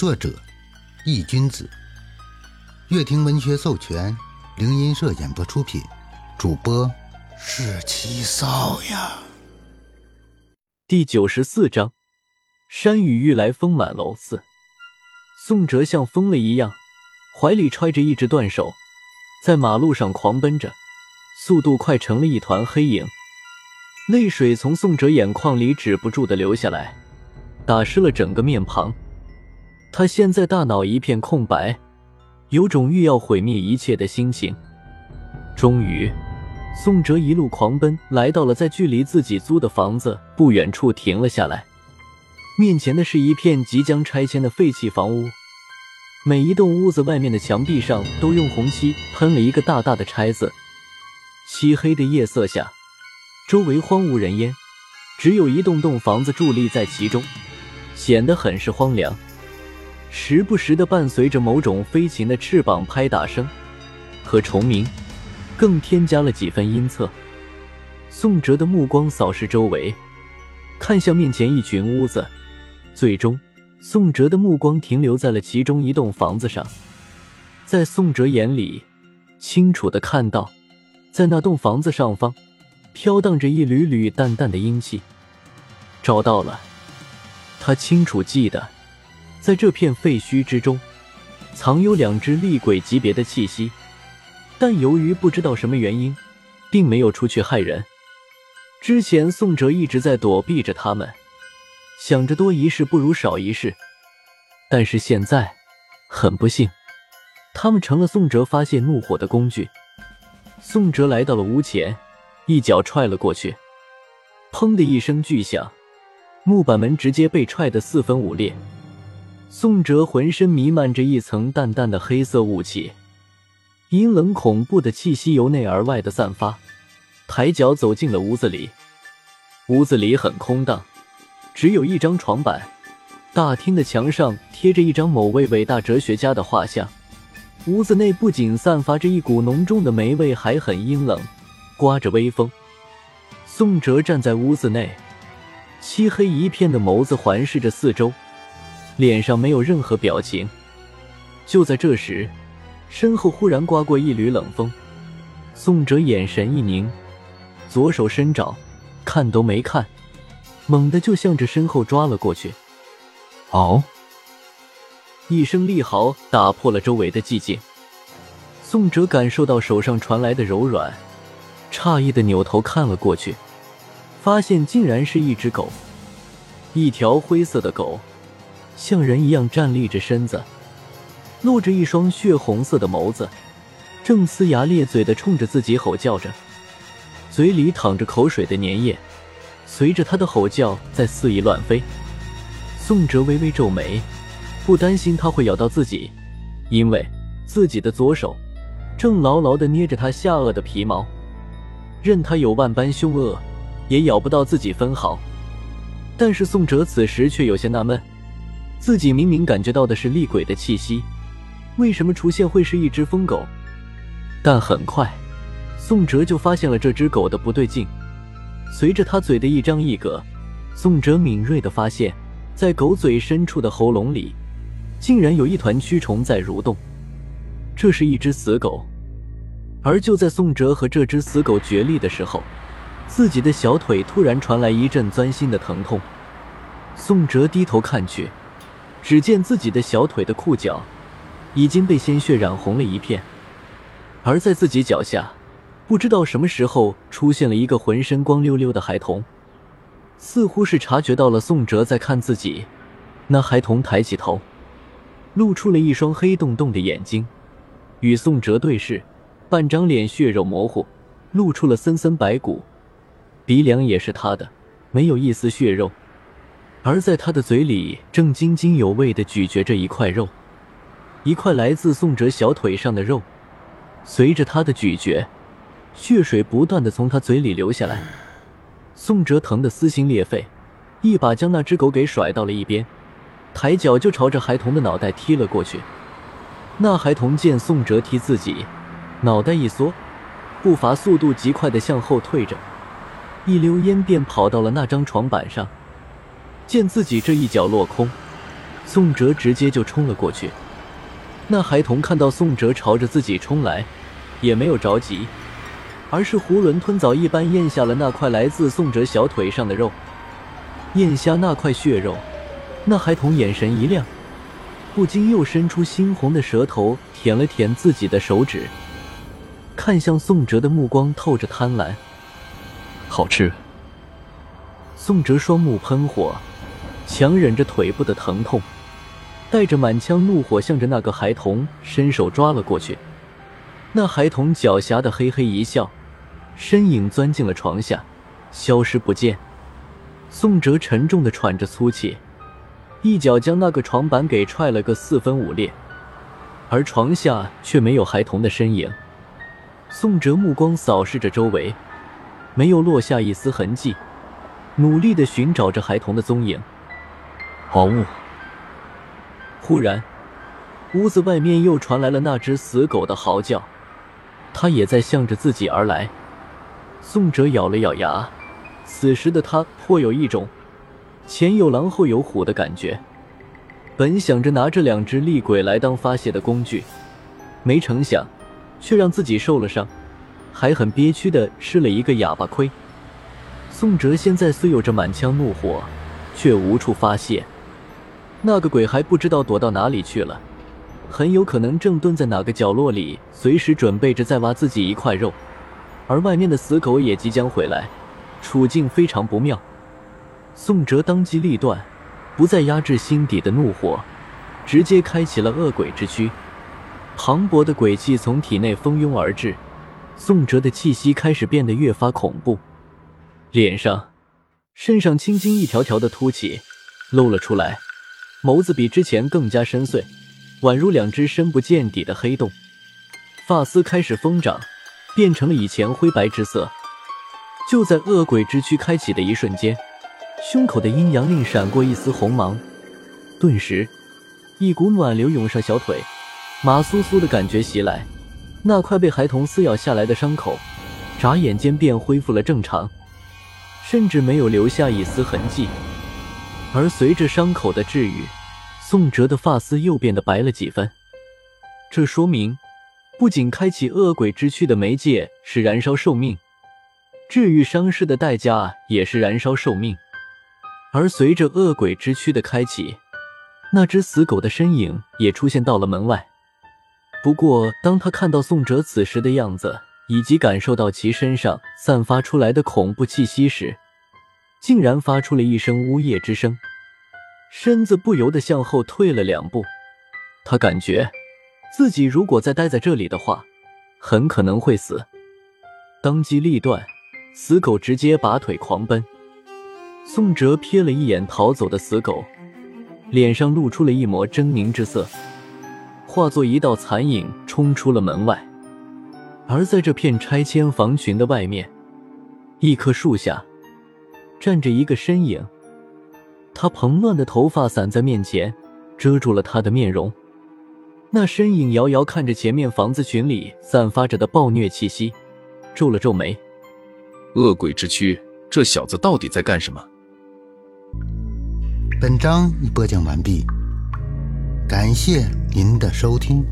作者：易君子，乐亭文学授权，灵音社演播出品，主播是七少呀。第九十四章，山雨欲来风满楼四。宋哲像疯了一样，怀里揣着一只断手，在马路上狂奔着，速度快成了一团黑影。泪水从宋哲眼眶里止不住的流下来，打湿了整个面庞。他现在大脑一片空白，有种欲要毁灭一切的心情。终于，宋哲一路狂奔，来到了在距离自己租的房子不远处停了下来。面前的是一片即将拆迁的废弃房屋，每一栋屋子外面的墙壁上都用红漆喷了一个大大的拆字。漆黑的夜色下。周围荒无人烟，只有一栋栋房子伫立在其中，显得很是荒凉。时不时的伴随着某种飞禽的翅膀拍打声和虫鸣，更添加了几分阴恻。宋哲的目光扫视周围，看向面前一群屋子，最终，宋哲的目光停留在了其中一栋房子上。在宋哲眼里，清楚的看到，在那栋房子上方。飘荡着一缕缕淡淡的阴气，找到了。他清楚记得，在这片废墟之中，藏有两只厉鬼级别的气息，但由于不知道什么原因，并没有出去害人。之前宋哲一直在躲避着他们，想着多一事不如少一事，但是现在，很不幸，他们成了宋哲发泄怒火的工具。宋哲来到了屋前。一脚踹了过去，砰的一声巨响，木板门直接被踹得四分五裂。宋哲浑身弥漫着一层淡淡的黑色雾气，阴冷恐怖的气息由内而外的散发。抬脚走进了屋子里，屋子里很空荡，只有一张床板。大厅的墙上贴着一张某位伟大哲学家的画像。屋子内不仅散发着一股浓重的霉味，还很阴冷。刮着微风，宋哲站在屋子内，漆黑一片的眸子环视着四周，脸上没有任何表情。就在这时，身后忽然刮过一缕冷风，宋哲眼神一凝，左手伸爪，看都没看，猛地就向着身后抓了过去。嗷！一声厉嚎打破了周围的寂静，宋哲感受到手上传来的柔软。诧异的扭头看了过去，发现竟然是一只狗，一条灰色的狗，像人一样站立着身子，露着一双血红色的眸子，正呲牙咧嘴的冲着自己吼叫着，嘴里淌着口水的粘液，随着他的吼叫在肆意乱飞。宋哲微微皱眉，不担心他会咬到自己，因为自己的左手正牢牢的捏着他下颚的皮毛。任他有万般凶恶，也咬不到自己分毫。但是宋哲此时却有些纳闷，自己明明感觉到的是厉鬼的气息，为什么出现会是一只疯狗？但很快，宋哲就发现了这只狗的不对劲。随着他嘴的一张一合，宋哲敏锐的发现，在狗嘴深处的喉咙里，竟然有一团蛆虫在蠕动。这是一只死狗。而就在宋哲和这只死狗决力的时候，自己的小腿突然传来一阵钻心的疼痛。宋哲低头看去，只见自己的小腿的裤脚已经被鲜血染红了一片，而在自己脚下，不知道什么时候出现了一个浑身光溜溜的孩童，似乎是察觉到了宋哲在看自己，那孩童抬起头，露出了一双黑洞洞的眼睛，与宋哲对视。半张脸血肉模糊，露出了森森白骨，鼻梁也是他的，没有一丝血肉。而在他的嘴里，正津津有味地咀嚼着一块肉，一块来自宋哲小腿上的肉。随着他的咀嚼，血水不断地从他嘴里流下来。宋哲疼得撕心裂肺，一把将那只狗给甩到了一边，抬脚就朝着孩童的脑袋踢了过去。那孩童见宋哲踢自己。脑袋一缩，步伐速度极快的向后退着，一溜烟便跑到了那张床板上。见自己这一脚落空，宋哲直接就冲了过去。那孩童看到宋哲朝着自己冲来，也没有着急，而是囫囵吞枣一般咽下了那块来自宋哲小腿上的肉。咽下那块血肉，那孩童眼神一亮，不禁又伸出猩红的舌头舔了舔自己的手指，看向宋哲的目光透着贪婪。好吃。宋哲双目喷火，强忍着腿部的疼痛，带着满腔怒火向着那个孩童伸手抓了过去。那孩童狡黠的嘿嘿一笑，身影钻进了床下，消失不见。宋哲沉重的喘着粗气，一脚将那个床板给踹了个四分五裂，而床下却没有孩童的身影。宋哲目光扫视着周围，没有落下一丝痕迹。努力的寻找着孩童的踪影。好物。忽然，屋子外面又传来了那只死狗的嚎叫，它也在向着自己而来。宋哲咬了咬牙，此时的他颇有一种前有狼后有虎的感觉。本想着拿这两只厉鬼来当发泄的工具，没成想却让自己受了伤，还很憋屈的吃了一个哑巴亏。宋哲现在虽有着满腔怒火，却无处发泄。那个鬼还不知道躲到哪里去了，很有可能正蹲在哪个角落里，随时准备着再挖自己一块肉。而外面的死狗也即将回来，处境非常不妙。宋哲当机立断，不再压制心底的怒火，直接开启了恶鬼之躯。磅礴的鬼气从体内蜂拥而至，宋哲的气息开始变得越发恐怖。脸上、身上青筋一条条的凸起，露了出来，眸子比之前更加深邃，宛如两只深不见底的黑洞。发丝开始疯长，变成了以前灰白之色。就在恶鬼之躯开启的一瞬间，胸口的阴阳令闪过一丝红芒，顿时，一股暖流涌上小腿，麻酥酥的感觉袭来。那块被孩童撕咬下来的伤口，眨眼间便恢复了正常。甚至没有留下一丝痕迹，而随着伤口的治愈，宋哲的发丝又变得白了几分。这说明，不仅开启恶鬼之躯的媒介是燃烧寿命，治愈伤势的代价也是燃烧寿命。而随着恶鬼之躯的开启，那只死狗的身影也出现到了门外。不过，当他看到宋哲此时的样子，以及感受到其身上散发出来的恐怖气息时，竟然发出了一声呜咽之声，身子不由得向后退了两步。他感觉自己如果再待在这里的话，很可能会死。当机立断，死狗直接拔腿狂奔。宋哲瞥了一眼逃走的死狗，脸上露出了一抹狰狞之色，化作一道残影冲出了门外。而在这片拆迁房群的外面，一棵树下站着一个身影，他蓬乱的头发散在面前，遮住了他的面容。那身影遥遥看着前面房子群里散发着的暴虐气息，皱了皱眉。恶鬼之躯，这小子到底在干什么？本章已播讲完毕，感谢您的收听。